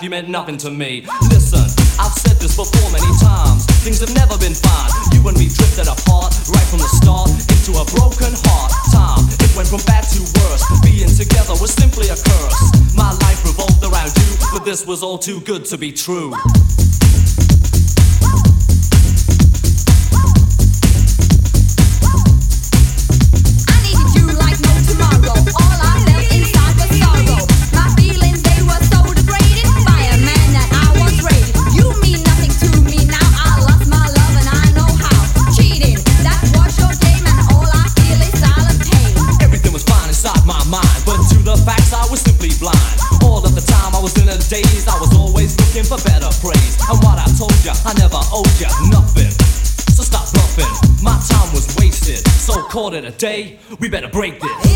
life, you meant nothing to me. Listen, I've said this before many times. Things have never been fine. You and me drifted apart right from the start into a broken heart. Time, it went from bad to worse. Being together was simply a curse. My life revolved around you, but this was all too good to be true. Called it a day, we better break this.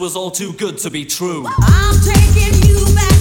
Was all too good to be true. I'm taking you back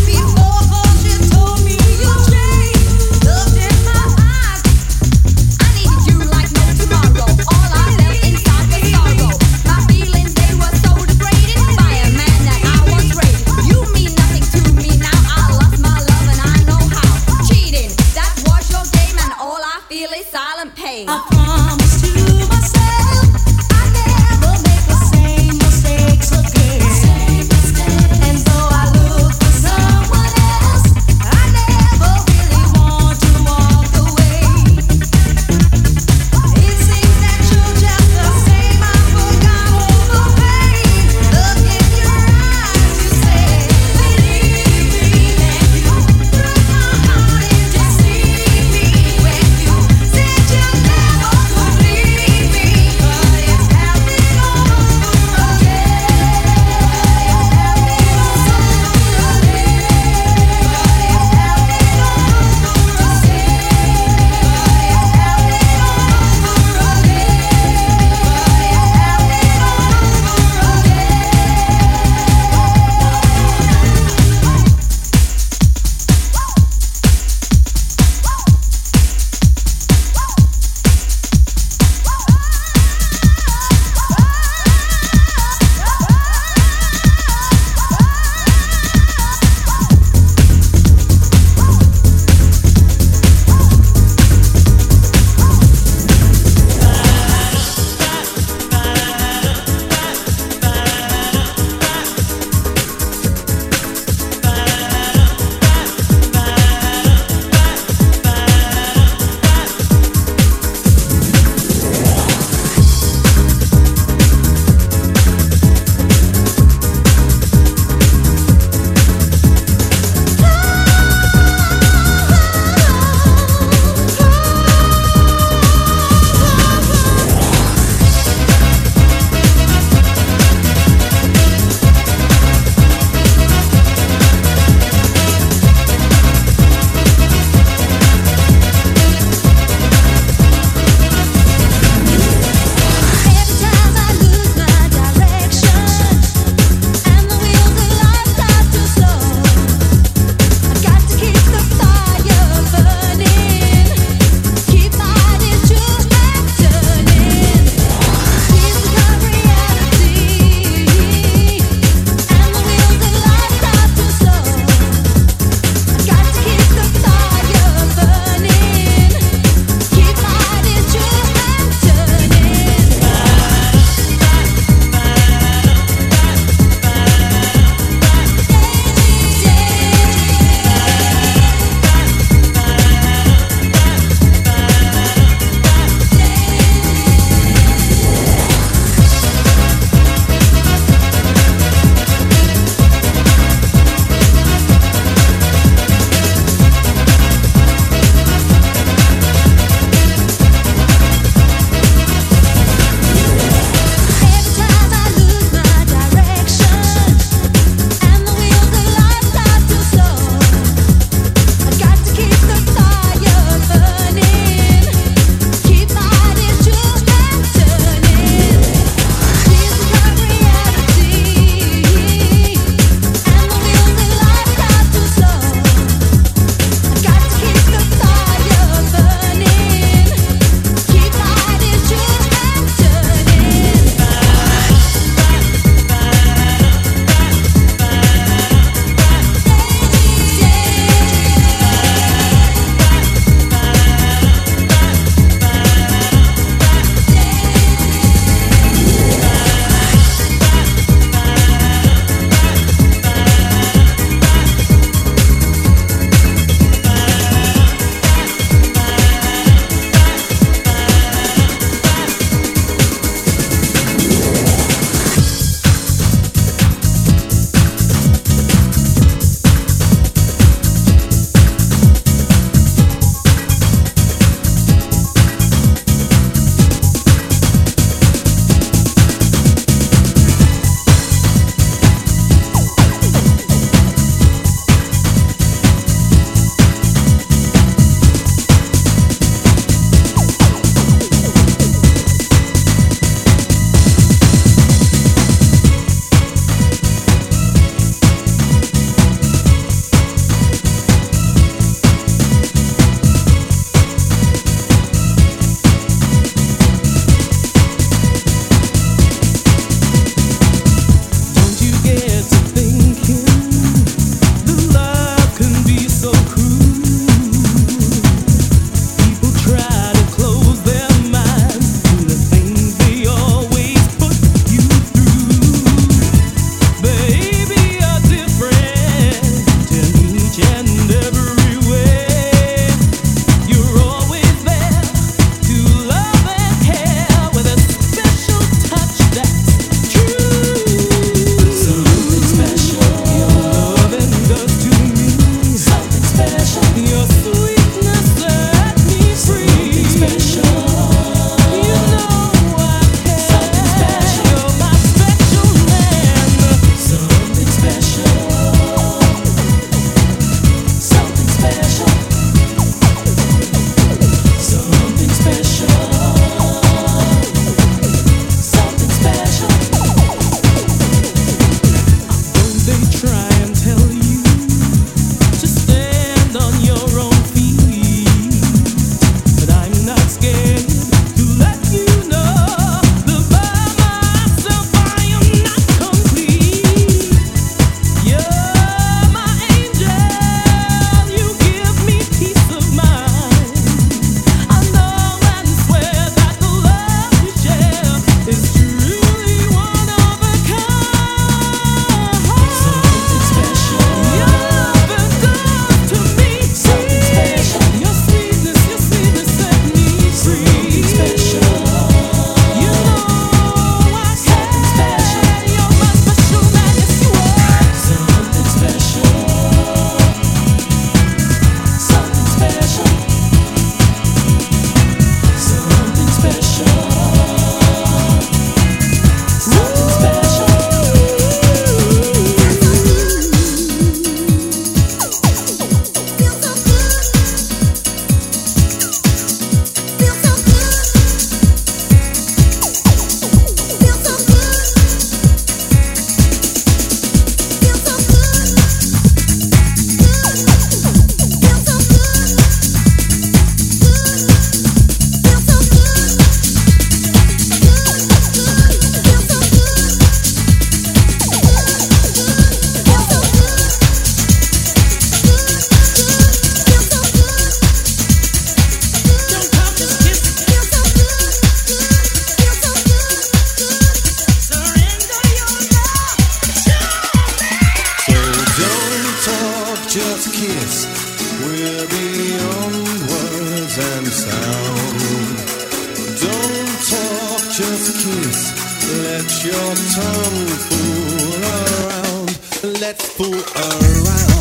your tongue fool around. Let's fool around.